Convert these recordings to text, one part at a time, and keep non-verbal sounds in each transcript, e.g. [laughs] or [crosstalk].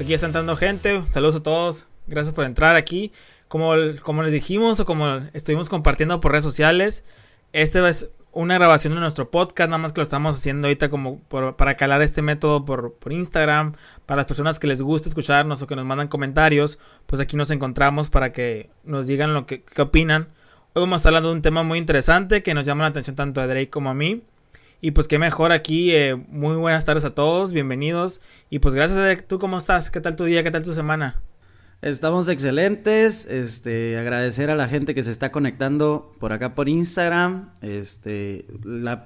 Aquí está entrando gente, saludos a todos, gracias por entrar aquí. Como, como les dijimos o como estuvimos compartiendo por redes sociales, este es una grabación de nuestro podcast, nada más que lo estamos haciendo ahorita como para calar este método por, por, Instagram, para las personas que les gusta escucharnos o que nos mandan comentarios, pues aquí nos encontramos para que nos digan lo que, opinan. Hoy vamos a estar hablando de un tema muy interesante que nos llama la atención tanto a Drake como a mí. Y pues qué mejor aquí. Eh, muy buenas tardes a todos, bienvenidos. Y pues gracias, a ¿Tú cómo estás? ¿Qué tal tu día? ¿Qué tal tu semana? Estamos excelentes. Este, agradecer a la gente que se está conectando por acá por Instagram. Este,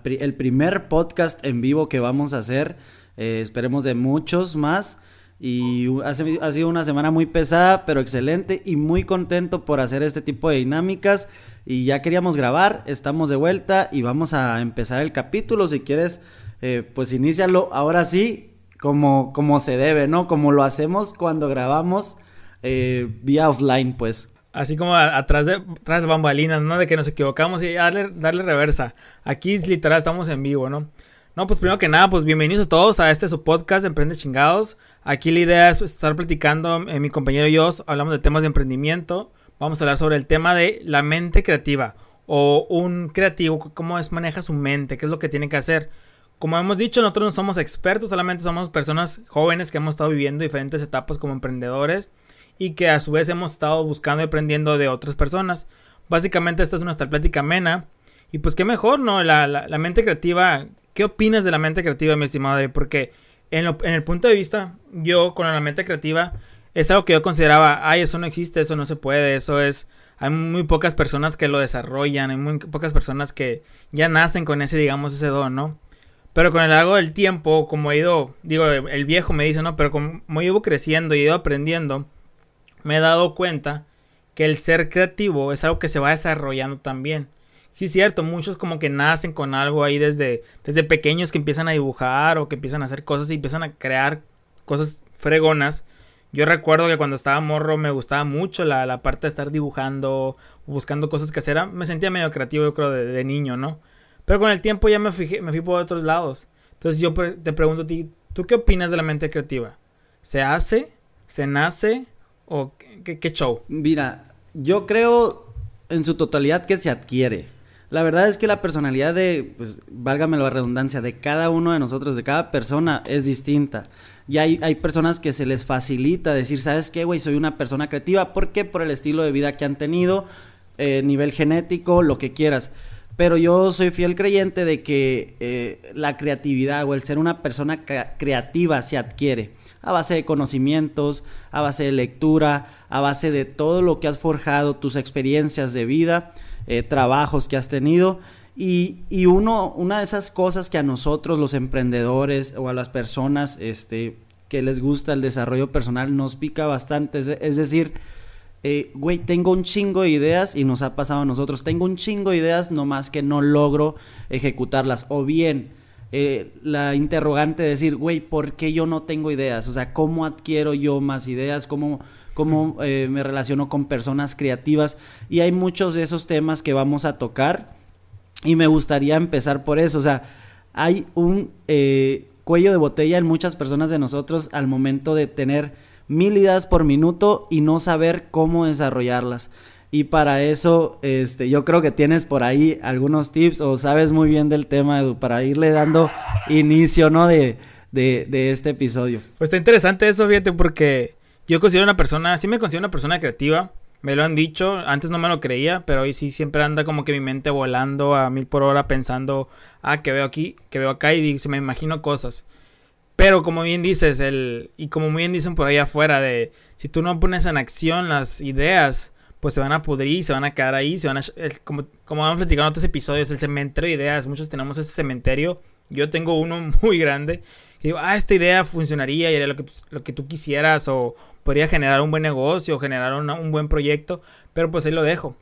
el primer podcast en vivo que vamos a hacer. Eh, esperemos de muchos más. Y ha sido una semana muy pesada, pero excelente y muy contento por hacer este tipo de dinámicas. Y ya queríamos grabar, estamos de vuelta y vamos a empezar el capítulo. Si quieres, eh, pues inícialo ahora sí, como, como se debe, ¿no? Como lo hacemos cuando grabamos eh, vía offline, pues. Así como atrás de, de bambalinas, ¿no? De que nos equivocamos y darle, darle reversa. Aquí literal estamos en vivo, ¿no? No, pues primero que nada, pues bienvenidos a todos a este su podcast de Emprende Chingados. Aquí la idea es estar platicando, eh, mi compañero y yo hablamos de temas de emprendimiento. Vamos a hablar sobre el tema de la mente creativa o un creativo, cómo es maneja su mente, qué es lo que tiene que hacer. Como hemos dicho, nosotros no somos expertos, solamente somos personas jóvenes que hemos estado viviendo diferentes etapas como emprendedores y que a su vez hemos estado buscando y aprendiendo de otras personas. Básicamente esta es nuestra plática amena. Y pues qué mejor, ¿no? La, la mente creativa ¿Qué opinas de la mente creativa, mi estimado? Porque en, el punto de vista, yo con la mente creativa, es algo que yo consideraba, ay, eso no existe, eso no se puede, eso es... Hay muy pocas personas que lo desarrollan, hay muy pocas personas que ya nacen con ese, digamos, ese don, ¿no? Pero con el largo del tiempo, como he ido, digo, el viejo me dice, ¿no? Pero como he ido creciendo y he ido aprendiendo, me he dado cuenta que el ser creativo es algo que se va desarrollando también sí es cierto, muchos como que nacen con algo ahí desde, desde pequeños que empiezan a dibujar o que empiezan a hacer cosas y empiezan a crear cosas fregonas. Yo recuerdo que cuando estaba morro me gustaba mucho la, la parte de estar dibujando, buscando cosas que hacer. Me sentía medio creativo, yo creo, de, niño, ¿no? Pero con el tiempo ya me, fijé, me fui por otros lados. Entonces yo te pregunto a ti, ¿tú qué opinas de la mente creativa? ¿Se hace? ¿Se nace? ¿O qué show? Mira, yo creo en su totalidad que se adquiere. La verdad es que la personalidad de, pues, válgame la redundancia, de cada uno de nosotros, de cada persona, es distinta. Y hay, hay personas que se les facilita decir, ¿sabes qué, güey? Soy una persona creativa. ¿Por qué? Por el estilo de vida que han tenido, eh, nivel genético, lo que quieras. Pero yo soy fiel creyente de que eh, la creatividad o el ser una persona creativa se adquiere a base de conocimientos, a base de lectura, a base de todo lo que has forjado, tus experiencias de vida. Eh, trabajos que has tenido. Y, y, uno, una de esas cosas que a nosotros, los emprendedores o a las personas este, que les gusta el desarrollo personal, nos pica bastante. Es, decir, eh, güey, tengo un chingo de ideas y nos ha pasado a nosotros. Tengo un chingo de ideas, nomás que no logro ejecutarlas. O bien, eh, la interrogante de decir, güey, ¿por qué yo no tengo ideas? O sea, ¿cómo adquiero yo más ideas? ¿Cómo, cómo eh, me relaciono con personas creativas? Y hay muchos de esos temas que vamos a tocar y me gustaría empezar por eso. O sea, hay un eh, cuello de botella en muchas personas de nosotros al momento de tener mil ideas por minuto y no saber cómo desarrollarlas. Y para eso, este, yo creo que tienes por ahí algunos tips o sabes muy bien del tema, Edu, para irle dando inicio, ¿no? De, de, de este episodio. Pues está interesante eso, fíjate, porque yo considero una persona, sí me considero una persona creativa. Me lo han dicho, antes no me lo creía, pero hoy sí siempre anda como que mi mente volando a mil por hora pensando, ah, que veo aquí, que veo acá y se me imagino cosas. Pero como bien dices, el, y como bien dicen por ahí afuera, de si tú no pones en acción las ideas, pues se van a pudrir, se van a quedar ahí, se van a, como, como hemos platicado en otros episodios, el cementerio de ideas, muchos tenemos ese cementerio Yo tengo uno [laughs] muy grande. Y digo, ah, esta idea funcionaría y era lo que, tú, lo que tú quisieras o podría generar un buen negocio, generar un buen proyecto, pero pues ahí lo dejo.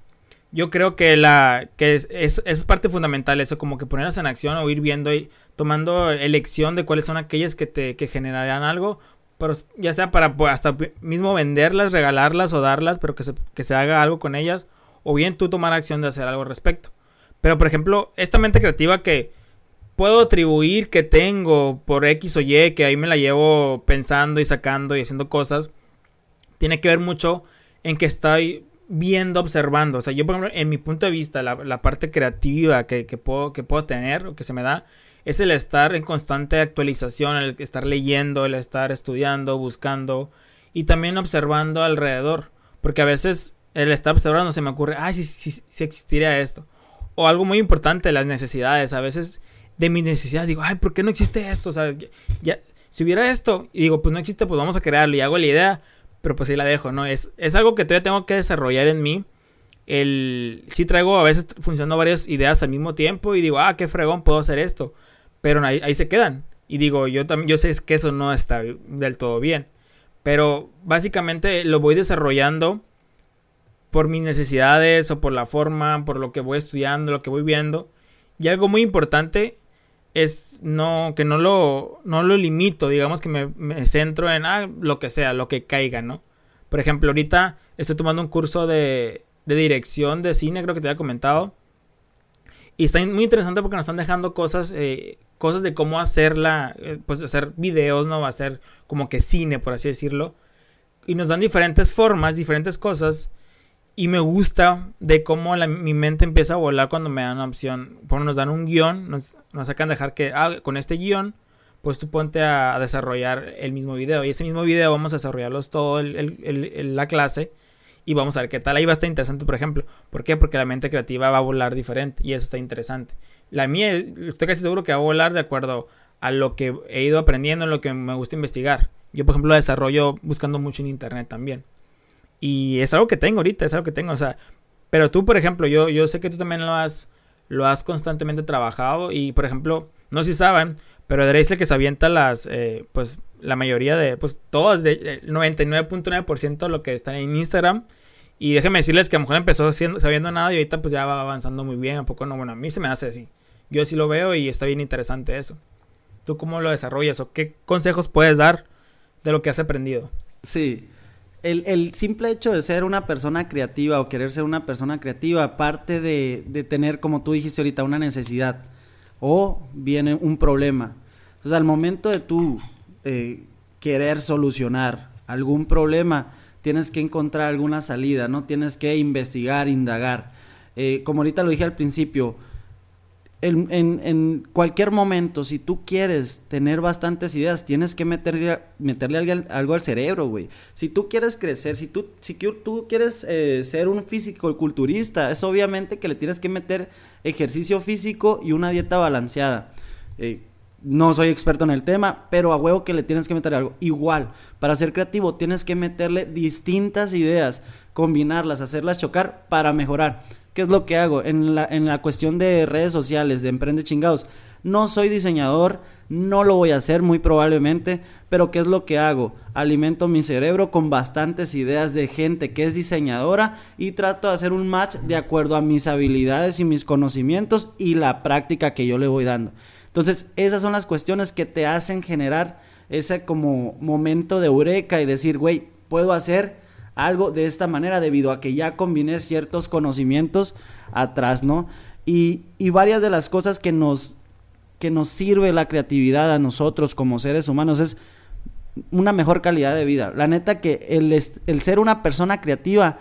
Yo creo que la que es, es, parte fundamental eso, como que ponerlas en acción o ir viendo y tomando elección de cuáles son aquellas que te que generarán algo, pero ya sea para pues, hasta mismo venderlas, regalarlas o darlas, pero que se, que se haga algo con ellas, o bien tú tomar acción de hacer algo al respecto. Pero por ejemplo, esta mente creativa que puedo atribuir que tengo por X o Y, que ahí me la llevo pensando y sacando y haciendo cosas, tiene que ver mucho en que estoy viendo, observando. O sea, yo, por ejemplo, en mi punto de vista, la, parte creativa que, puedo, que puedo tener o que se me da es el estar en constante actualización, el estar leyendo, el estar estudiando, buscando y también observando alrededor. Porque a veces el estar observando se me ocurre, ay, si, si existiría esto. O algo muy importante, las necesidades. A veces de mis necesidades digo, ay, ¿por qué no existe esto? O sea, ya, si hubiera esto, y digo, pues no existe, pues vamos a crearlo. Y hago la idea, pero pues ahí la dejo, ¿no? Es, es algo que todavía tengo que desarrollar en mí. El, sí traigo a veces funcionando varias ideas al mismo tiempo y digo, ah, qué fregón, puedo hacer esto. Pero ahí, ahí se quedan. Y digo, yo también, yo sé que eso no está del todo bien. Pero básicamente lo voy desarrollando por mis necesidades o por la forma, por lo que voy estudiando, lo que voy viendo. Y algo muy importante es no que no lo no lo limito, digamos que me, centro en ah, lo que sea, lo que caiga, ¿no? Por ejemplo, ahorita estoy tomando un curso de, de dirección de cine, creo que te había comentado. Y está muy interesante porque nos están dejando cosas, eh, cosas de cómo hacerla, eh, pues hacer videos, ¿no? Va a ser como que cine, por así decirlo. Y nos dan diferentes formas, diferentes cosas. Y me gusta de cómo mi mente empieza a volar cuando me dan una opción. Bueno, nos dan un guion, nos, nos sacan dejar que, ah, con este guion, pues tú ponte a, desarrollar el mismo video. Y ese mismo video vamos a desarrollarlos todo el, la clase. Y vamos a ver qué tal. Ahí va a estar interesante, por ejemplo. ¿Por qué? Porque la mente creativa va a volar diferente. Y eso está interesante. La mía, estoy casi seguro que va a volar de acuerdo a lo que he ido aprendiendo, en lo que me gusta investigar. Yo, por ejemplo, lo desarrollo buscando mucho en internet también. Y es algo que tengo ahorita, es algo que tengo, o sea, pero tú, por ejemplo, yo, yo sé que tú también lo has, lo has constantemente trabajado y, por ejemplo, no sé si saben, pero Drake que se avienta las, eh, pues, la mayoría de, pues, todas, de, 99.9% de lo que está en Instagram. Y déjenme decirles que a lo mejor empezó sabiendo nada y ahorita pues ya va avanzando muy bien, a poco no, bueno, a mí se me hace así. Yo sí lo veo y está bien interesante eso. ¿Tú cómo lo desarrollas o qué consejos puedes dar de lo que has aprendido? Sí, el, simple hecho de ser una persona creativa o querer ser una persona creativa, parte de, de tener, como tú dijiste ahorita, una necesidad o viene un problema. Entonces, al momento de tú eh, querer solucionar algún problema, tienes que encontrar alguna salida, ¿no? Tienes que investigar, indagar. Eh, como ahorita lo dije al principio, en, cualquier momento, si tú quieres tener bastantes ideas, tienes que meterle, meterle algo, al cerebro, güey. Si tú quieres crecer, si tú, si tú quieres eh, ser un físico culturista, es obviamente que le tienes que meter ejercicio físico y una dieta balanceada. No soy experto en el tema, pero a huevo que le tienes que meter algo. Igual, para ser creativo tienes que meterle distintas ideas, combinarlas, hacerlas chocar para mejorar. ¿Qué es lo que hago? En la, en la cuestión de redes sociales, de Emprende Chingados. No soy diseñador, no lo voy a hacer muy probablemente, pero ¿qué es lo que hago? Alimento mi cerebro con bastantes ideas de gente que es diseñadora y trato de hacer un match de acuerdo a mis habilidades y mis conocimientos y la práctica que yo le voy dando. Entonces, esas son las cuestiones que te hacen generar ese como momento de eureka y decir, güey, puedo hacer algo de esta manera debido a que ya combiné ciertos conocimientos atrás, ¿no? Y, y varias de las cosas que nos, que nos sirve la creatividad a nosotros como seres humanos es una mejor calidad de vida. La neta que el, el ser una persona creativa,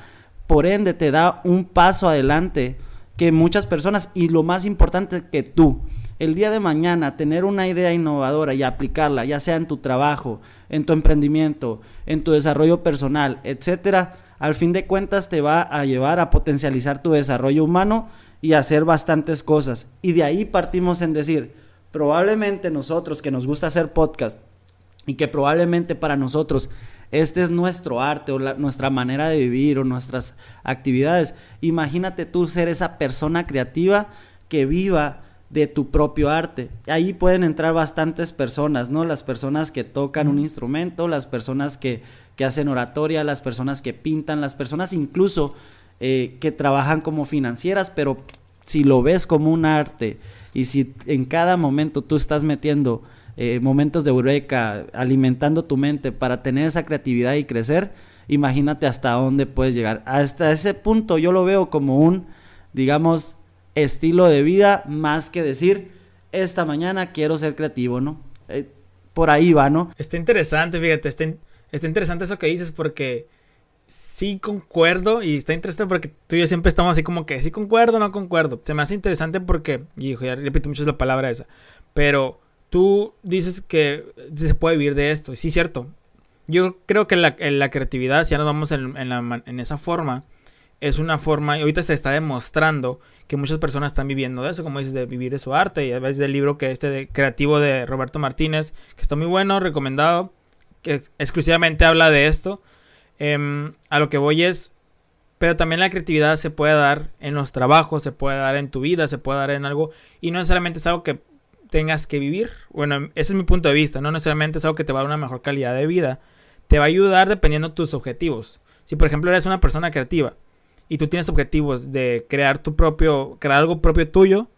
por ende, te da un paso adelante que muchas personas y lo más importante que tú el día de mañana tener una idea innovadora y aplicarla, ya sea en tu trabajo, en tu emprendimiento, en tu desarrollo personal, etcétera, al fin de cuentas te va a llevar a potencializar tu desarrollo humano y hacer bastantes cosas. Y de ahí partimos en decir, probablemente nosotros que nos gusta hacer podcast y que probablemente para nosotros este es nuestro arte o nuestra manera de vivir o nuestras actividades. Imagínate tú ser esa persona creativa que viva de tu propio arte. Ahí pueden entrar bastantes personas, ¿no? Las personas que tocan un instrumento, las personas que, que hacen oratoria, las personas que pintan, las personas incluso eh, que trabajan como financieras, pero si lo ves como un arte y si en cada momento tú estás metiendo eh, momentos de eureka, alimentando tu mente para tener esa creatividad y crecer, imagínate hasta dónde puedes llegar. Hasta ese punto yo lo veo como un, digamos, estilo de vida más que decir, esta mañana quiero ser creativo, ¿no? Eh, por ahí va, ¿no? Está interesante, fíjate, está, está interesante eso que dices porque sí concuerdo y está interesante porque tú y yo siempre estamos así como que sí concuerdo, no concuerdo. Se me hace interesante porque, hijo, ya repito mucho la palabra esa, pero tú dices que se puede vivir de esto, sí, cierto. Yo creo que la, la creatividad, si ya nos vamos en, en, la, en esa forma, es una forma, y ahorita se está demostrando que muchas personas están viviendo de eso, como dices, de vivir de su arte. Y a veces del libro que este de creativo de Roberto Martínez, que está muy bueno, recomendado, que exclusivamente habla de esto. Em, a lo que voy es, pero también la creatividad se puede dar en los trabajos, se puede dar en tu vida, se puede dar en algo, y no necesariamente es algo que tengas que vivir. Bueno, ese es mi punto de vista, no necesariamente es algo que te va a dar una mejor calidad de vida. Te va a ayudar dependiendo de tus objetivos. Si por ejemplo eres una persona creativa, y tú tienes objetivos de crear tu propio, crear algo propio tuyo,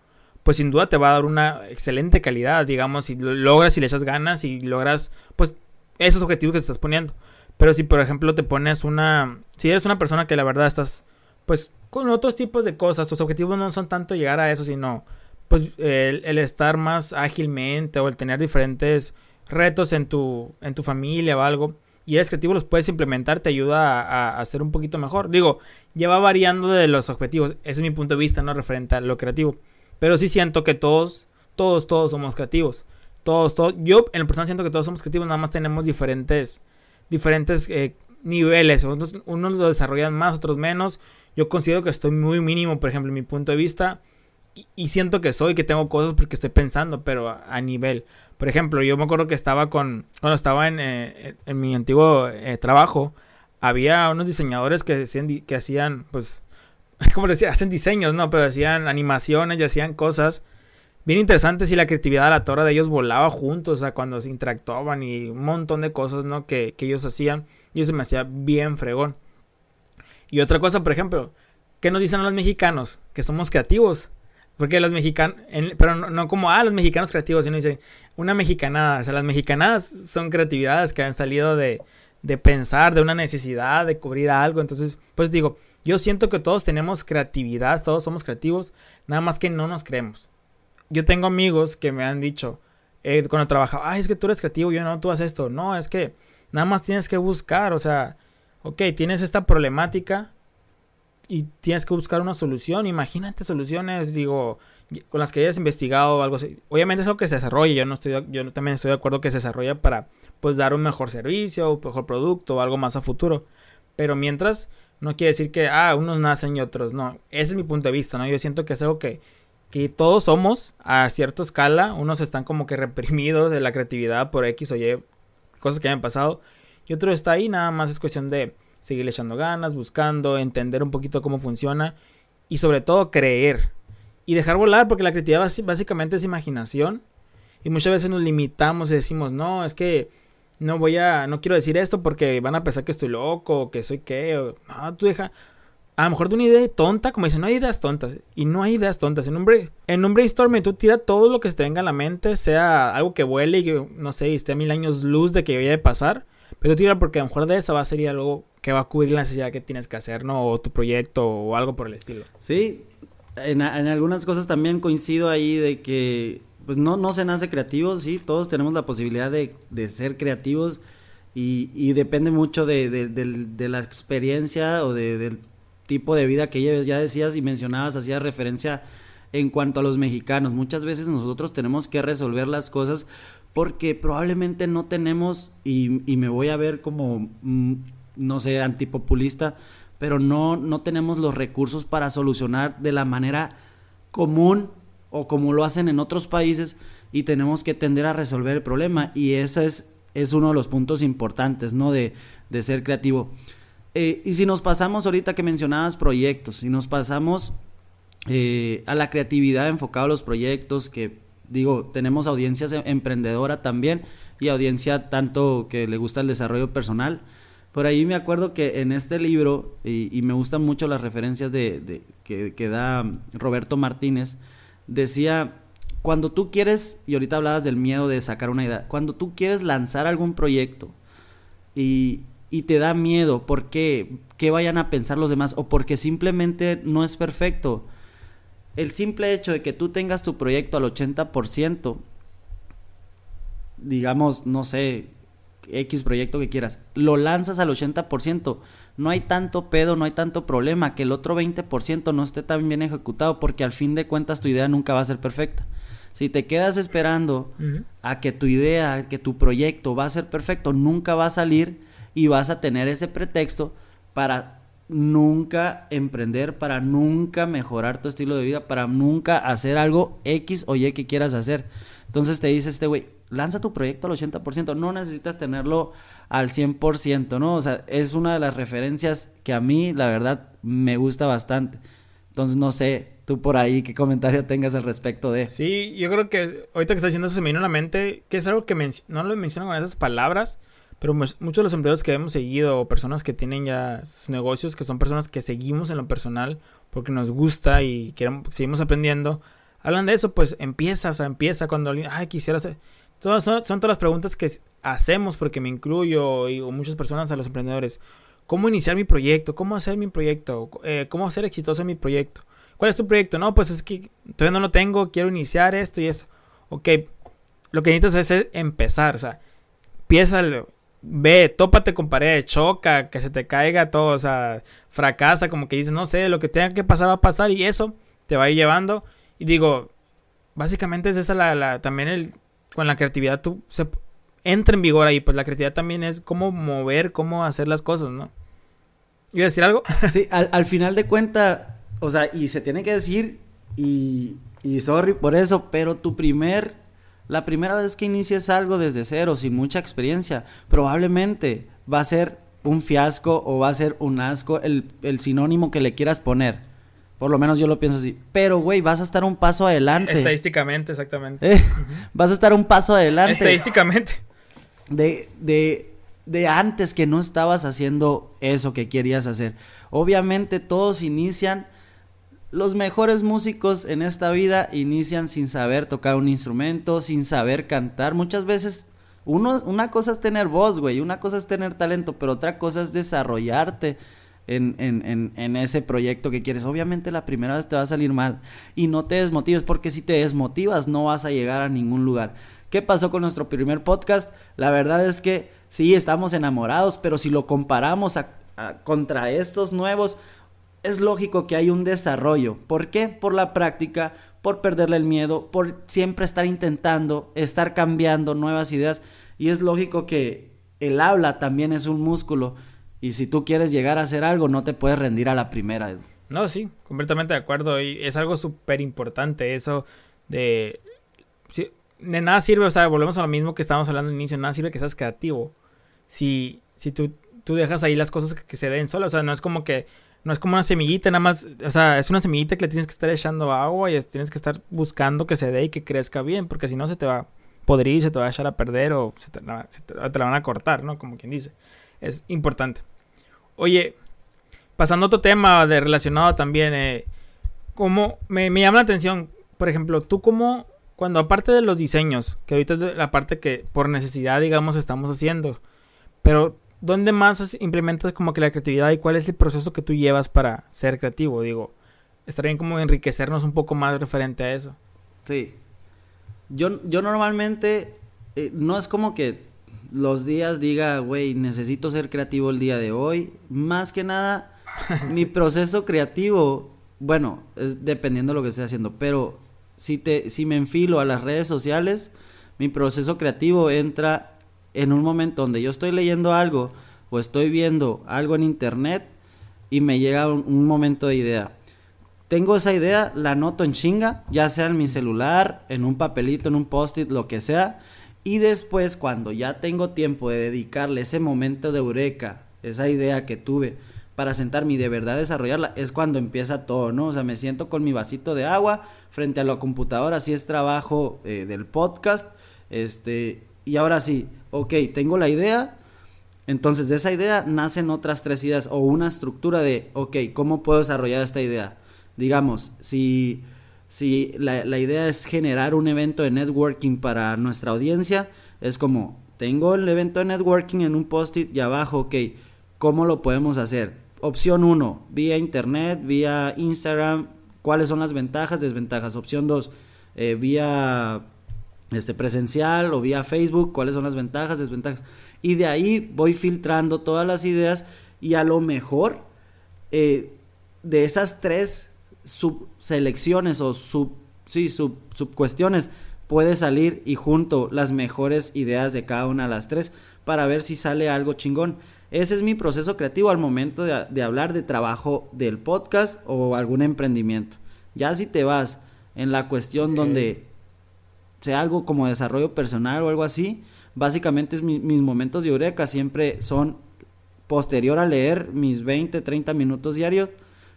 pues sin duda te va a dar una excelente calidad, digamos, si lo logras y le echas ganas y logras, pues, esos objetivos que te estás poniendo. Pero si, por ejemplo, te pones una, si eres una persona que la verdad estás, pues, con otros tipos de cosas, tus objetivos no son tanto llegar a eso, sino, pues, el, el estar más ágilmente o el tener diferentes retos en tu, en tu familia o algo, y eres creativo, los puedes implementar, te ayuda a, a, un poquito mejor. Digo, ya va variando de los objetivos. Ese es mi punto de vista, ¿no? Referente a lo creativo. Pero sí siento que todos, todos, todos somos creativos. Todos, todos. Yo en el personal siento que todos somos creativos, nada más tenemos diferentes, diferentes eh, niveles. Unos, unos lo desarrollan más, otros menos. Yo considero que estoy muy mínimo, por ejemplo, en mi punto de vista. Y, siento que soy, que tengo cosas porque estoy pensando, pero a nivel. Por ejemplo, yo me acuerdo que estaba con, cuando estaba en, eh, en mi antiguo eh, trabajo, había unos diseñadores que hacían, que hacían, pues, [laughs] como decía, hacen diseños, ¿no? Pero hacían animaciones y hacían cosas bien interesantes y la creatividad a la torre de ellos volaba juntos, o sea, cuando se interactuaban y un montón de cosas, ¿no? Que, que ellos hacían y eso me hacía bien fregón. Y otra cosa, por ejemplo, ¿qué nos dicen los mexicanos? Que somos creativos. Porque los mexicanos, pero no, como, ah, los mexicanos creativos, sino dice, una mexicanada. O sea, las mexicanadas son creatividades que han salido de, de pensar, de una necesidad, de cubrir algo. Entonces, pues digo, yo siento que todos tenemos creatividad, todos somos creativos, nada más que no nos creemos. Yo tengo amigos que me han dicho, eh, cuando trabajaba, ay, es que tú eres creativo, yo no, tú haces esto. No, es que nada más tienes que buscar, o sea, ok, tienes esta problemática, y tienes que buscar una solución. Imagínate soluciones, digo, con las que hayas investigado o algo así. Obviamente es algo que se desarrolla, yo no estoy yo también estoy de acuerdo que se desarrolla para pues dar un mejor servicio, un mejor producto o algo más a futuro. Pero mientras no quiere decir que ah, unos nacen y otros no. Ese es mi punto de vista, ¿no? Yo siento que es algo que que todos somos a cierta escala, unos están como que reprimidos de la creatividad por X o Y cosas que hayan pasado y otro está ahí, nada más es cuestión de seguir echando ganas, buscando, entender un poquito cómo funciona y sobre todo creer y dejar volar porque la creatividad básicamente es imaginación y muchas veces nos limitamos y decimos, no, es que no voy a, no quiero decir esto porque van a pensar que estoy loco, que soy qué, no, tú deja, a lo mejor de una idea tonta, como dicen, no hay ideas tontas, y no hay ideas tontas, en un, en un brainstorming tú tira todo lo que se te venga a la mente, sea algo que vuele y que, no sé, esté a mil años luz de que vaya a pasar, pero tira porque a lo mejor de eso va a ser algo que va a cubrir la necesidad que tienes que hacer, ¿no? O tu proyecto o algo por el estilo. Sí, en, algunas cosas también coincido ahí de que, pues no, no se nace creativo, sí, todos tenemos la posibilidad de, ser creativos y, depende mucho de, la experiencia o del tipo de vida que lleves. Ya decías y mencionabas, hacías referencia en cuanto a los mexicanos. Muchas veces nosotros tenemos que resolver las cosas porque probablemente no tenemos, y, y me voy a ver como, mm, no sé, antipopulista, pero no, no tenemos los recursos para solucionar de la manera común o como lo hacen en otros países y tenemos que tender a resolver el problema y ese es, es uno de los puntos importantes, ¿no? De, de ser creativo. Eh, y si nos pasamos ahorita que mencionabas proyectos, si nos pasamos eh, a la creatividad enfocado a los proyectos, que digo, tenemos audiencias em, emprendedora también y audiencia tanto que le gusta el desarrollo personal. Por ahí me acuerdo que en este libro, y, me gustan mucho las referencias de, que, da Roberto Martínez, decía, cuando tú quieres, y ahorita hablabas del miedo de sacar una idea, cuando tú quieres lanzar algún proyecto y, y te da miedo, ¿por qué? ¿Qué vayan a pensar los demás? O porque simplemente no es perfecto. El simple hecho de que tú tengas tu proyecto al 80%, digamos, no sé, X proyecto que quieras, lo lanzas al 80%, no hay tanto pedo, no hay tanto problema, que el otro 20% no esté tan bien ejecutado, porque al fin de cuentas tu idea nunca va a ser perfecta. Si te quedas esperando a que tu idea, que tu proyecto va a ser perfecto, nunca va a salir y vas a tener ese pretexto para nunca emprender, para nunca mejorar tu estilo de vida, para nunca hacer algo X o Y que quieras hacer. Entonces te dice este güey, lanza tu proyecto al 80%, no necesitas tenerlo al 100%, ¿no? O sea, es una de las referencias que a mí, la verdad, me gusta bastante. Entonces, no sé, tú por ahí, qué comentario tengas al respecto de. Sí, yo creo que ahorita que estás diciendo eso se me vino a la mente, que es algo que no lo menciono con esas palabras, pero muchos de los empleados que hemos seguido, o personas que tienen ya sus negocios, que son personas que seguimos en lo personal porque nos gusta y queremos, seguimos aprendiendo, hablan de eso, pues empieza, o sea, empieza cuando alguien, ay, quisiera hacer... Son, todas las preguntas que hacemos porque me incluyo y o muchas personas a los emprendedores. ¿Cómo iniciar mi proyecto? ¿Cómo hacer mi proyecto? Eh, ¿Cómo ser exitoso en mi proyecto? ¿Cuál es tu proyecto? No, pues es que todavía no lo tengo, quiero iniciar esto y eso. Ok, lo que necesitas es empezar, o sea, empieza ve, tópate con pared, choca, que se te caiga todo, o sea, fracasa, como que dices, no sé, lo que tenga que pasar va a pasar y eso te va a ir llevando. Y digo, básicamente es esa la, la también el, con la creatividad tú entra en vigor ahí, pues la creatividad también es cómo mover, cómo hacer las cosas, ¿no? ¿Iba a decir algo? [laughs] Sí, al, al final de cuenta, o sea, y se tiene que decir, y, y sorry por eso, pero tu primer la primera vez que inicies algo desde cero, sin mucha experiencia, probablemente va a ser un fiasco o va a ser un asco el, sinónimo que le quieras poner. Por lo menos yo lo pienso así. Pero, güey, vas a estar un paso adelante. Estadísticamente, exactamente. Eh, vas a estar un paso adelante. Estadísticamente. De, de, de antes que no estabas haciendo eso que querías hacer. Obviamente todos inician los mejores músicos en esta vida inician sin saber tocar un instrumento, sin saber cantar. Muchas veces uno, una cosa es tener voz, güey, una cosa es tener talento, pero otra cosa es desarrollarte en, ese proyecto que quieres. Obviamente la primera vez te va a salir mal y no te desmotives porque si te desmotivas no vas a llegar a ningún lugar. ¿Qué pasó con nuestro primer podcast? La verdad es que sí, estamos enamorados, pero si lo comparamos contra estos nuevos, es lógico que hay un desarrollo. ¿Por qué? Por la práctica, por perderle el miedo, por siempre estar intentando, estar cambiando nuevas ideas. Y es lógico que el habla también es un músculo. Y si tú quieres llegar a hacer algo, no te puedes rendir a la primera. No, sí, completamente de acuerdo. Y es algo súper importante eso de... de nada sirve, o sea, volvemos a lo mismo que estábamos hablando al inicio, nada sirve que seas creativo. Si, si tú, tú dejas ahí las cosas que, se den solas, o sea, no es como que no es como una semillita, nada más, o sea, es una semillita que le tienes que estar echando agua y tienes que estar buscando que se dé y que crezca bien, porque si no se te va a podrir, se te va a echar a perder o se te, la van a cortar, ¿no? Como quien dice. Es importante. Oye, pasando a otro tema de relacionado también, eh, como me, me llama la atención, por ejemplo, tú como, cuando aparte de los diseños, que ahorita es la parte que por necesidad, digamos, estamos haciendo, pero ¿dónde más implementas como que la creatividad y cuál es el proceso que tú llevas para ser creativo? Digo, estaría bien como enriquecernos un poco más referente a eso. Sí. Yo, yo normalmente, eh, no es como que los días diga, güey, necesito ser creativo el día de hoy. Más que nada, [laughs] mi proceso creativo, bueno, es dependiendo de lo que esté haciendo, pero si, te, si me enfilo a las redes sociales, mi proceso creativo entra en un momento donde yo estoy leyendo algo o estoy viendo algo en internet y me llega un, momento de idea. Tengo esa idea, la anoto en chinga, ya sea en mi celular, en un papelito, en un post-it, lo que sea. Y después, cuando ya tengo tiempo de dedicarle ese momento de eureka, esa idea que tuve, para sentarme y de verdad desarrollarla, es cuando empieza todo, ¿no? O sea, me siento con mi vasito de agua frente a la computadora, si es trabajo eh, del podcast, este, y ahora sí, ok, tengo la idea, entonces de esa idea nacen otras tres ideas o una estructura de, ok, ¿cómo puedo desarrollar esta idea? Digamos, si, si la, idea es generar un evento de networking para nuestra audiencia, es como, tengo el evento de networking en un post-it y abajo, ok, ¿cómo lo podemos hacer? Opción 1, vía internet, vía Instagram, ¿cuáles son las ventajas, desventajas? Opción 2, eh, vía este, presencial o vía Facebook, cuáles son las ventajas, desventajas. Y de ahí voy filtrando todas las ideas y a lo mejor eh, de esas tres subselecciones o sub, sí, sub, subcuestiones puede salir y junto las mejores ideas de cada una de las tres para ver si sale algo chingón. Ese es mi proceso creativo al momento de, de hablar de trabajo del podcast o algún emprendimiento. Ya si te vas en la cuestión donde sea algo como desarrollo personal o algo así, básicamente es mis momentos de eureka siempre son posterior a leer mis 20, 30 minutos diarios,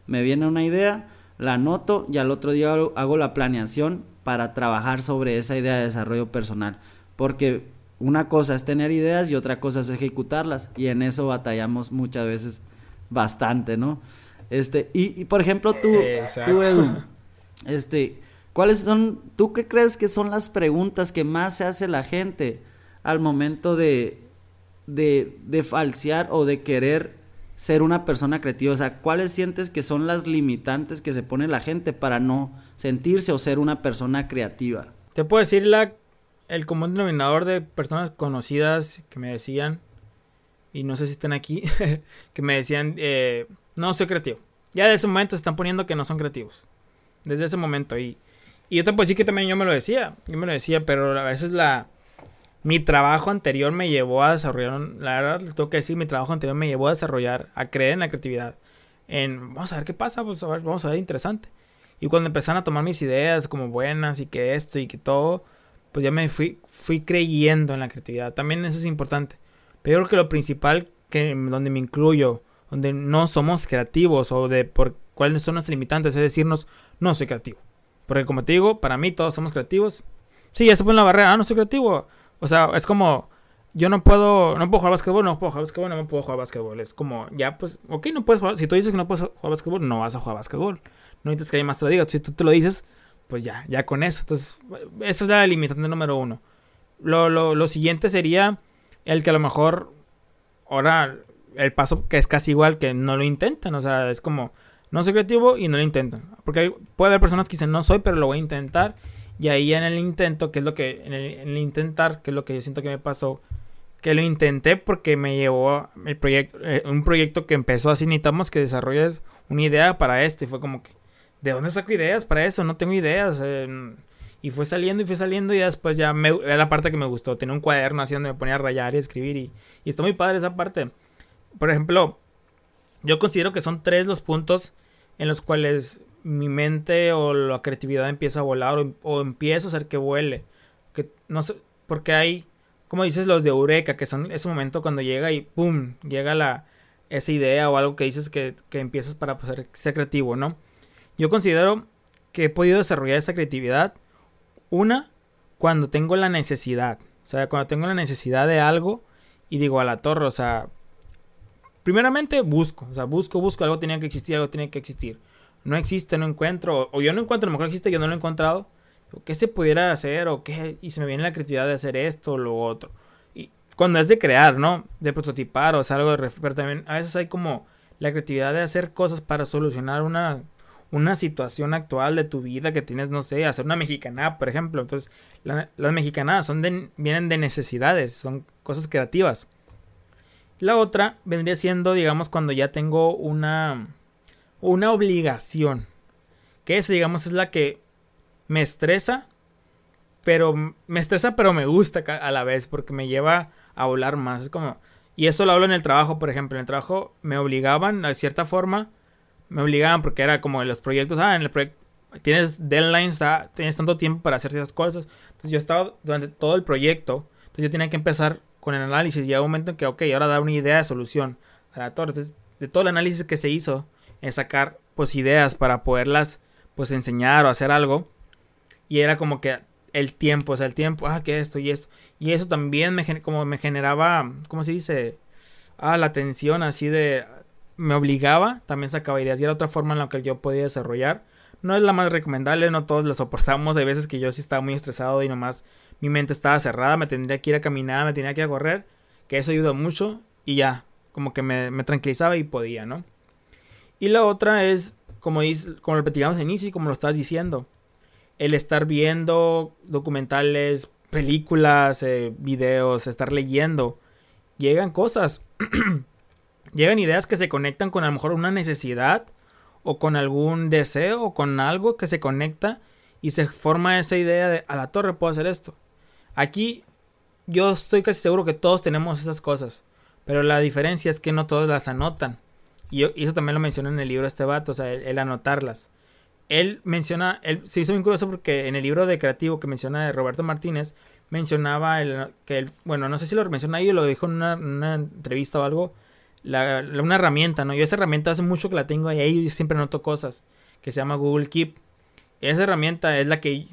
me viene una idea, la anoto y al otro día hago, la planeación para trabajar sobre esa idea de desarrollo personal, porque una cosa es tener ideas y otra cosa es ejecutarlas y en eso batallamos muchas veces bastante, ¿no? Este, y, y por ejemplo tú, tú Edu, este, ¿Cuáles son, tú qué crees que son las preguntas que más se hace la gente al momento de, de, de falsear o de querer ser una persona creativa? O sea, ¿cuáles sientes que son las limitantes que se pone la gente para no sentirse o ser una persona creativa? Te puedo decir la, el común denominador de personas conocidas que me decían, y no sé si están aquí, [laughs] que me decían, eh, no soy creativo. Ya desde ese momento se están poniendo que no son creativos. Desde ese momento. Y y yo te puedo decir que también yo me lo decía. Yo me lo decía, pero a veces la. Mi trabajo anterior me llevó a desarrollar. La verdad, tengo que decir, mi trabajo anterior me llevó a desarrollar, a creer en la creatividad. En. Vamos a ver qué pasa, pues a ver, vamos a ver, interesante. Y cuando empezaron a tomar mis ideas como buenas y que esto y que todo, pues ya me fui, fui creyendo en la creatividad. También eso es importante. Pero yo creo que lo principal que donde me incluyo, donde no somos creativos o de por cuáles son los limitantes, es decirnos, no soy creativo. Porque como te digo, para mí todos somos creativos. Sí, ya se pone la barrera, ah, no soy creativo. O sea, es como, yo no puedo, no puedo jugar básquetbol, no puedo jugar básquetbol, no puedo jugar básquetbol. Es como, ya pues, ok, no puedes jugar. Si tú dices que no puedes jugar básquetbol, no vas a jugar básquetbol. No necesitas que alguien más te lo diga. Si tú te lo dices, pues ya, ya con eso. Entonces, eso es la limitante número uno. Lo, lo, lo siguiente sería el que a lo mejor, ahora, el paso que es casi igual, que no lo intentan. O sea, es como, no soy creativo y no lo intentan. Porque puede haber personas que dicen, no soy, pero lo voy a intentar. Y ahí en el intento, que es lo que, en el, intentar, que es lo que yo siento que me pasó, que lo intenté porque me llevó el proyecto, eh, un proyecto que empezó así, necesitamos que desarrolles una idea para esto. Y fue como que, ¿de dónde saco ideas para eso? No tengo ideas. Eh, y fue saliendo y fue saliendo y después ya me, era la parte que me gustó. Tenía un cuaderno así donde me ponía a rayar y escribir y, y está muy padre esa parte. Por ejemplo, yo considero que son tres los puntos en los cuales mi mente o la creatividad empieza a volar o, empiezo a hacer que vuele. Que no sé, porque hay, como dices, los de Eureka, que son ese momento cuando llega y ¡pum! llega la, esa idea o algo que dices que, que empiezas para ser, ser creativo, ¿no? Yo considero que he podido desarrollar esa creatividad. Una, cuando tengo la necesidad. O sea, cuando tengo la necesidad de algo y digo a la torre, o sea, primeramente busco, o sea, busco, busco, algo tenía que existir, algo tiene que existir. No existe, no encuentro, o yo no encuentro, a lo mejor existe, yo no lo he encontrado. ¿Qué se pudiera hacer? O qué, y se me viene la creatividad de hacer esto o lo otro. Y cuando es de crear, ¿no? De prototipar o hacer algo de pero también a veces hay como la creatividad de hacer cosas para solucionar una, una situación actual de tu vida que tienes, no sé, hacer una mexicanada, por ejemplo. Entonces, las mexicanadas son de, vienen de necesidades, son cosas creativas. La otra vendría siendo, digamos, cuando ya tengo una, una obligación. Que esa, digamos, es la que me estresa, pero me estresa, pero me gusta a la vez, porque me lleva a volar más. Es como, y eso lo hablo en el trabajo, por ejemplo. En el trabajo me obligaban, de cierta forma, me obligaban porque era como en los proyectos, ah, en el proyecto tienes deadlines, ah, tienes tanto tiempo para hacer esas cosas. Entonces yo estaba durante todo el proyecto, entonces yo tenía que empezar con el análisis. Llega un momento en que, ok, ahora da una idea de solución a la torre. Entonces de todo el análisis que se hizo, sacar pues ideas para poderlas pues enseñar o hacer algo. Y era como que el tiempo, o sea, el tiempo, ah, que esto y eso. Y eso también me, como me generaba, ¿cómo se dice? Ah, la atención así de, me obligaba, también sacaba ideas. Y era otra forma en la que yo podía desarrollar. No es la más recomendable, no todos la soportamos. Hay veces que yo sí estaba muy estresado y nomás mi mente estaba cerrada, me tendría que ir a caminar, me tenía que a correr. Que eso ayuda mucho y ya, como que me, me tranquilizaba y podía, ¿no? Y la otra es, como, como lo platicamos en inicio y como lo estás diciendo, el estar viendo documentales, películas, eh, videos, estar leyendo, llegan cosas, [clears throat] llegan ideas que se conectan con a lo mejor una necesidad o con algún deseo o con algo que se conecta y se forma esa idea de a la torre puedo hacer esto. Aquí yo estoy casi seguro que todos tenemos esas cosas, pero la diferencia es que no todos las anotan. Y, eso también lo menciona en el libro este vato, o sea, el anotarlas él menciona, él se hizo muy curioso porque en el libro de creativo que menciona de Roberto Martínez, mencionaba el, que él, bueno, no sé si lo menciona ahí o lo dijo en una, entrevista o algo, la, una herramienta, ¿no? Yo esa herramienta hace mucho que la tengo ahí, y siempre noto cosas, que se llama Google Keep. Esa herramienta es la que,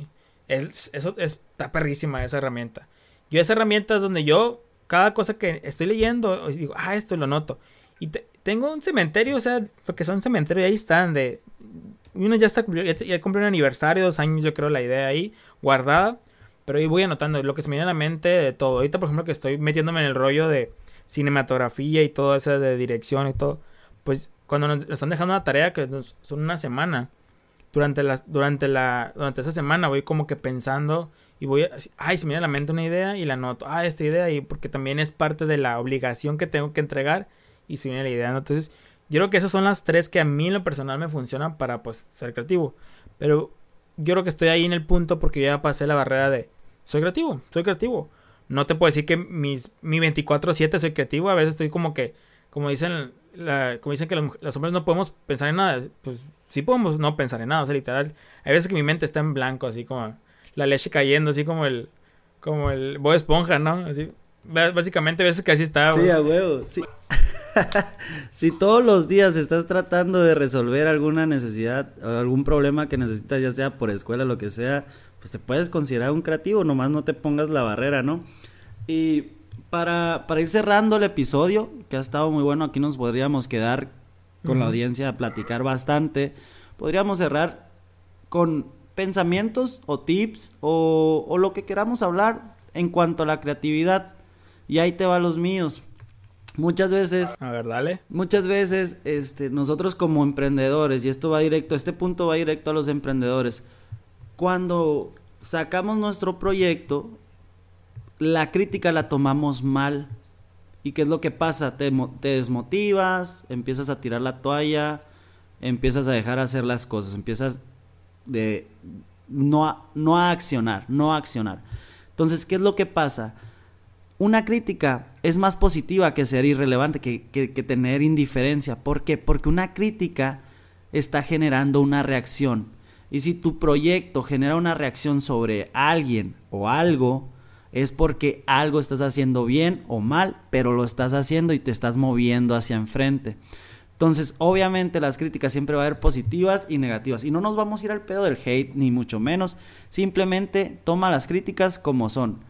es, eso está perrísima esa herramienta. Yo esa herramienta es donde yo, cada cosa que estoy leyendo, digo, ah, esto lo noto. Y tengo un cementerio, o sea, porque son cementerios, ahí están, de uno ya está, ya, ya cumplió un aniversario, dos años yo creo la idea ahí, guardada. Pero ahí voy anotando lo que se me viene a la mente de todo. Ahorita, por ejemplo, que estoy metiéndome en el rollo de cinematografía y todo eso de dirección y todo. Pues cuando nos están dejando una tarea que son una semana. Durante la, durante la, durante esa semana voy como que pensando y voy, a, ay, se me viene a la mente una idea y la anoto, ah, esta idea y porque también es parte de la obligación que tengo que entregar y se viene la idea, Entonces, yo creo que esas son las tres que a mí en lo personal me funcionan para pues ser creativo. Pero yo creo que estoy ahí en el punto porque ya pasé la barrera de soy creativo, soy creativo. No te puedo decir que mis, mi 24/7 soy creativo, a veces estoy como que como dicen como dicen que los, hombres no podemos pensar en nada, pues sí podemos no pensar en nada, o sea, literal. Hay veces que mi mente está en blanco, así como la leche cayendo, así como el como el Bob Esponja, ¿no? Así básicamente a veces que así está. Sí, a huevo, sí. [laughs] [laughs] si todos los días estás tratando de resolver alguna necesidad o algún problema que necesitas, ya sea por escuela, lo que sea, pues te puedes considerar un creativo, nomás no te pongas la barrera, ¿no? Y para, para ir cerrando el episodio, que ha estado muy bueno, aquí nos podríamos quedar con la audiencia a platicar bastante. Podríamos cerrar con pensamientos o tips o, o lo que queramos hablar en cuanto a la creatividad. Y ahí te va los míos. Muchas veces. A ver, dale. Muchas veces, este, nosotros como emprendedores, y esto va directo, este punto va directo a los emprendedores. Cuando sacamos nuestro proyecto, la crítica la tomamos mal. ¿Y qué es lo que pasa? Te, te desmotivas, empiezas a tirar la toalla, empiezas a dejar hacer las cosas, empiezas de no no a accionar, no a accionar. Entonces, ¿qué es lo que pasa? Una crítica es más positiva que ser irrelevante, que, tener indiferencia. ¿Por qué? Porque una crítica está generando una reacción. Y si tu proyecto genera una reacción sobre alguien o algo, es porque algo estás haciendo bien o mal, pero lo estás haciendo y te estás moviendo hacia enfrente. Entonces, obviamente las críticas siempre va a haber positivas y negativas. Y no nos vamos a ir al pedo del hate, ni mucho menos. Simplemente toma las críticas como son.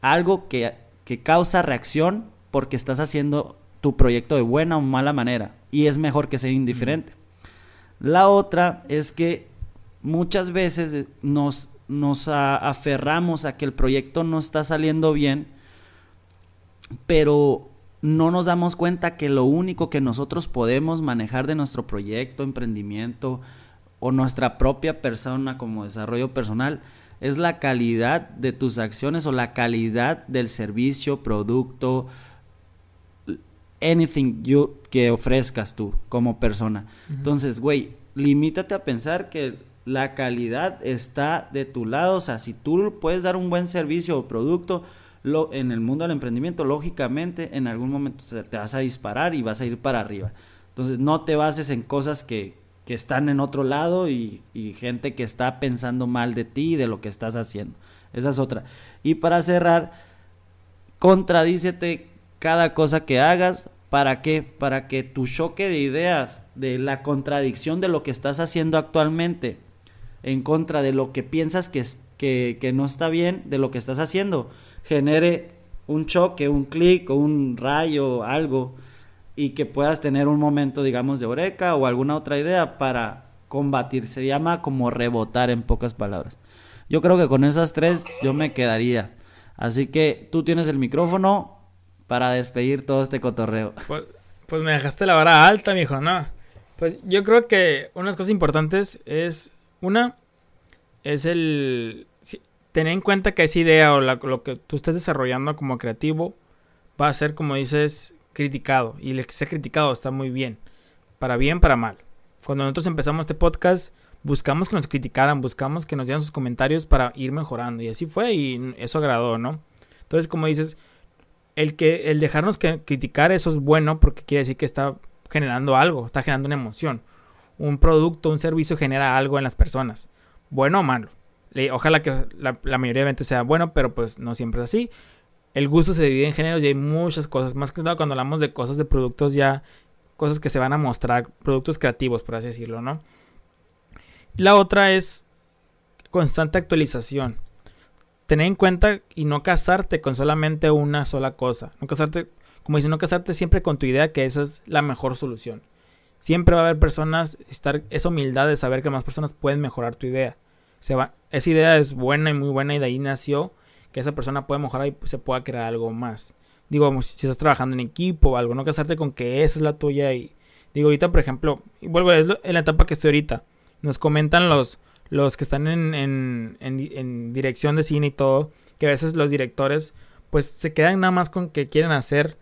Algo que que causa reacción porque estás haciendo tu proyecto de buena o mala manera y es mejor que ser indiferente. La otra es que muchas veces nos, nos aferramos a que el proyecto no está saliendo bien, pero no nos damos cuenta que lo único que nosotros podemos manejar de nuestro proyecto, emprendimiento o nuestra propia persona como desarrollo personal es la calidad de tus acciones o la calidad del servicio, producto, anything you, que ofrezcas tú como persona. Entonces, güey, limítate a pensar que la calidad está de tu lado. O sea, si tú puedes dar un buen servicio o producto lo, en el mundo del emprendimiento, lógicamente en algún momento te vas a disparar y vas a ir para arriba. Entonces, no te bases en cosas que, que están en otro lado y, gente que está pensando mal de ti y de lo que estás haciendo. Esa es otra. Y para cerrar, contradícete cada cosa que hagas, ¿Para qué? Para que tu choque de ideas, de la contradicción de lo que estás haciendo actualmente, en contra de lo que piensas que, que, que no está bien, de lo que estás haciendo, genere un choque, un clic o un rayo, algo, y que puedas tener un momento, digamos, de oreca o alguna otra idea para combatir. Se llama como rebotar en pocas palabras. Yo creo que con esas tres yo me quedaría. Así que tú tienes el micrófono, para despedir todo este cotorreo? Pues, pues me dejaste la vara alta, mijo, ¿no? Pues yo creo que unas cosas importantes es, una, es el, tener en cuenta que esa idea o lo que tú estés desarrollando como creativo va a ser, como dices, criticado. Y el que sea criticado está muy bien, para bien, para mal. Cuando nosotros empezamos este podcast, buscamos que nos criticaran, buscamos que nos dieran sus comentarios para ir mejorando. Y así fue y eso agradó, ¿no? Entonces, como dices, el que el dejarnos que, criticar eso es bueno porque quiere decir que está generando algo, está generando una emoción. Un producto, un servicio genera algo en las personas, bueno o malo. ojalá que la, mayoría de veces sea bueno, pero pues no siempre es así. El gusto se divide en géneros y hay muchas cosas, más que nada cuando hablamos de cosas de productos ya, cosas que se van a mostrar, productos creativos, por así decirlo, ¿no? La otra es constante actualización tener en cuenta y no casarte con solamente una sola cosa. No casarte, como dice, no casarte siempre con tu idea que esa es la mejor solución. Siempre va a haber personas, estar esa humildad de saber que más personas pueden mejorar tu idea. Esa idea es buena y muy buena y de ahí nació que esa persona puede mejorar y se pueda crear algo más. Digo, si estás trabajando en equipo o algo, no casarte con que esa es la tuya y digo, ahorita por ejemplo, y vuelvo, es en la etapa que estoy ahorita. Nos comentan los, los que están en, en, en, dirección de cine y todo, que a veces los directores pues se quedan nada más con que quieren hacer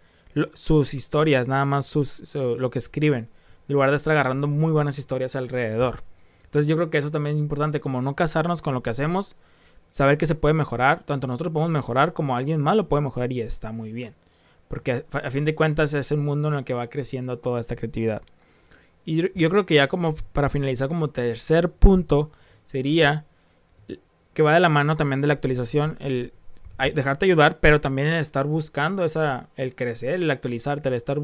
sus historias, nada más sus, lo que escriben, en lugar de estar agarrando muy buenas historias alrededor. Entonces yo creo que eso también es importante, como no casarnos con lo que hacemos, saber que se puede mejorar, tanto nosotros podemos mejorar como alguien más lo puede mejorar y está muy bien. Porque a, fin de cuentas es el mundo en el que va creciendo toda esta creatividad. Y yo creo que ya como para finalizar como tercer punto, sería que va de la mano también de la actualización, el dejarte ayudar, pero también el estar buscando esa, el crecer, el actualizarte, el estar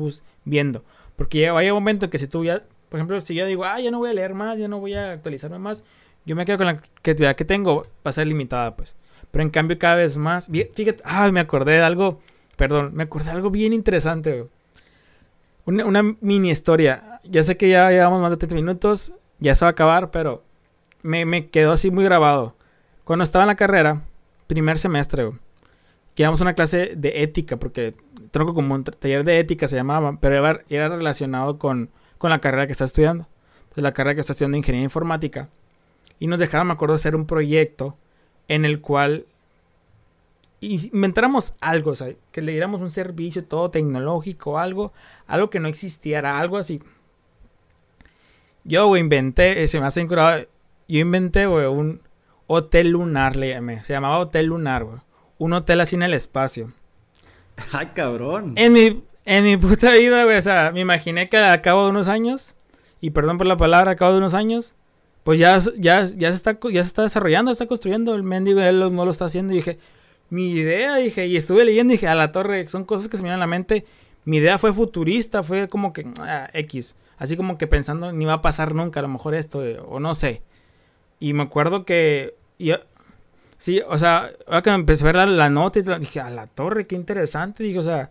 viendo. Porque llega, un momento que si tú ya, por ejemplo, si yo digo, ah, ya no voy a leer más, ya no voy a actualizarme más, yo me quedo con la creatividad que tengo, va a ser limitada, pues. Pero en cambio, cada vez más, fíjate, ah, me acordé de algo, perdón, me acordé de algo bien interesante, Una, una mini historia. Ya sé que ya llevamos más de 30 minutos, ya se va a acabar, pero me, quedó así muy grabado. Cuando estaba en la carrera, primer semestre, llevamos una clase de ética, porque tronco como un taller de ética se llamaba, pero era, relacionado con, la carrera que está estudiando. Entonces, la carrera que está estudiando ingeniería informática. Y nos dejaron, me acuerdo, hacer un proyecto en el cual inventáramos algo, o sea, que le diéramos un servicio todo tecnológico, algo, algo que no existiera, algo así. Yo, inventé, se me hace incurado, yo inventé, güey, un hotel lunar, le llamé. Se llamaba Hotel Lunar, güey. Un hotel así en el espacio. [laughs] Ay, cabrón. En mi, en mi puta vida, güey, o sea, me imaginé que a cabo de unos años, y perdón por la palabra, a cabo de unos años, pues ya, ya, ya, se, está, ya se está desarrollando, está construyendo, el mendigo él no lo está haciendo, y dije, mi idea, dije, y estuve leyendo, dije, a la torre, son cosas que se me vienen a la mente, mi idea fue futurista, fue como que, ah, X, así como que pensando, ni va a pasar nunca, a lo mejor esto, o no sé. Y me acuerdo que. Yo, sí, o sea, ahora que me empecé a ver la, nota y dije, a la torre, qué interesante. Digo, o sea,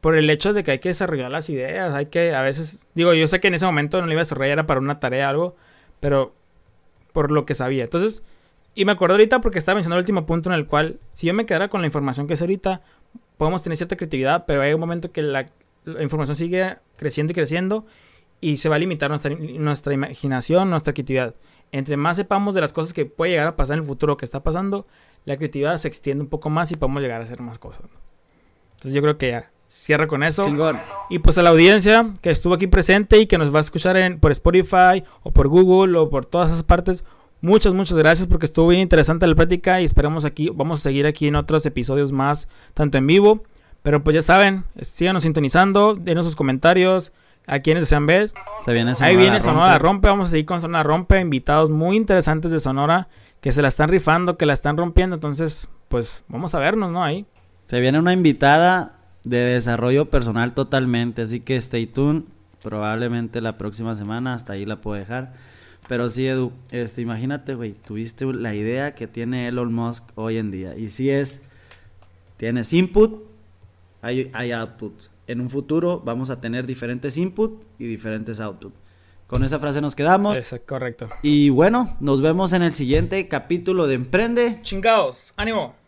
por el hecho de que hay que desarrollar las ideas, hay que a veces. Digo, yo sé que en ese momento no lo iba a desarrollar, era para una tarea algo, pero por lo que sabía. Entonces, y me acuerdo ahorita porque estaba mencionando el último punto en el cual, si yo me quedara con la información que es ahorita, podemos tener cierta creatividad, pero hay un momento que la, información sigue creciendo y creciendo y se va a limitar nuestra, nuestra imaginación, nuestra creatividad entre más sepamos de las cosas que puede llegar a pasar en el futuro que está pasando, la creatividad se extiende un poco más y podemos llegar a hacer más cosas. Entonces yo creo que ya cierra con eso. Y pues a la audiencia que estuvo aquí presente y que nos va a escuchar en, por Spotify o por Google o por todas esas partes, muchas, muchas gracias porque estuvo bien interesante la plática y esperamos aquí, vamos a seguir aquí en otros episodios más, tanto en vivo. Pero pues ya saben, síganos sintonizando, denos sus comentarios, a quienes desean ver. Se viene Ahí viene Sonora rompe. Vamos a seguir con Sonora Rompe. Invitados muy interesantes de Sonora que se la están rifando, que la están rompiendo. Entonces, pues vamos a vernos, ¿no? Ahí. Se viene una invitada de desarrollo personal totalmente. Así que stay tuned. Probablemente la próxima semana, hasta ahí la puedo dejar. Pero sí, Edu, este, imagínate, güey, tuviste la idea que tiene Elon Musk hoy en día. Y si es, tienes input, hay, hay output. En un futuro vamos a tener diferentes input y diferentes output. Con esa frase nos quedamos. Eso, correcto. Y bueno, nos vemos en el siguiente capítulo de Emprende. Chingados, ánimo.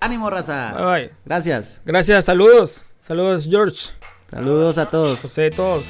Ánimo, raza. Bye bye. Gracias. Gracias, saludos. Saludos, George. Saludos a todos. José, todos.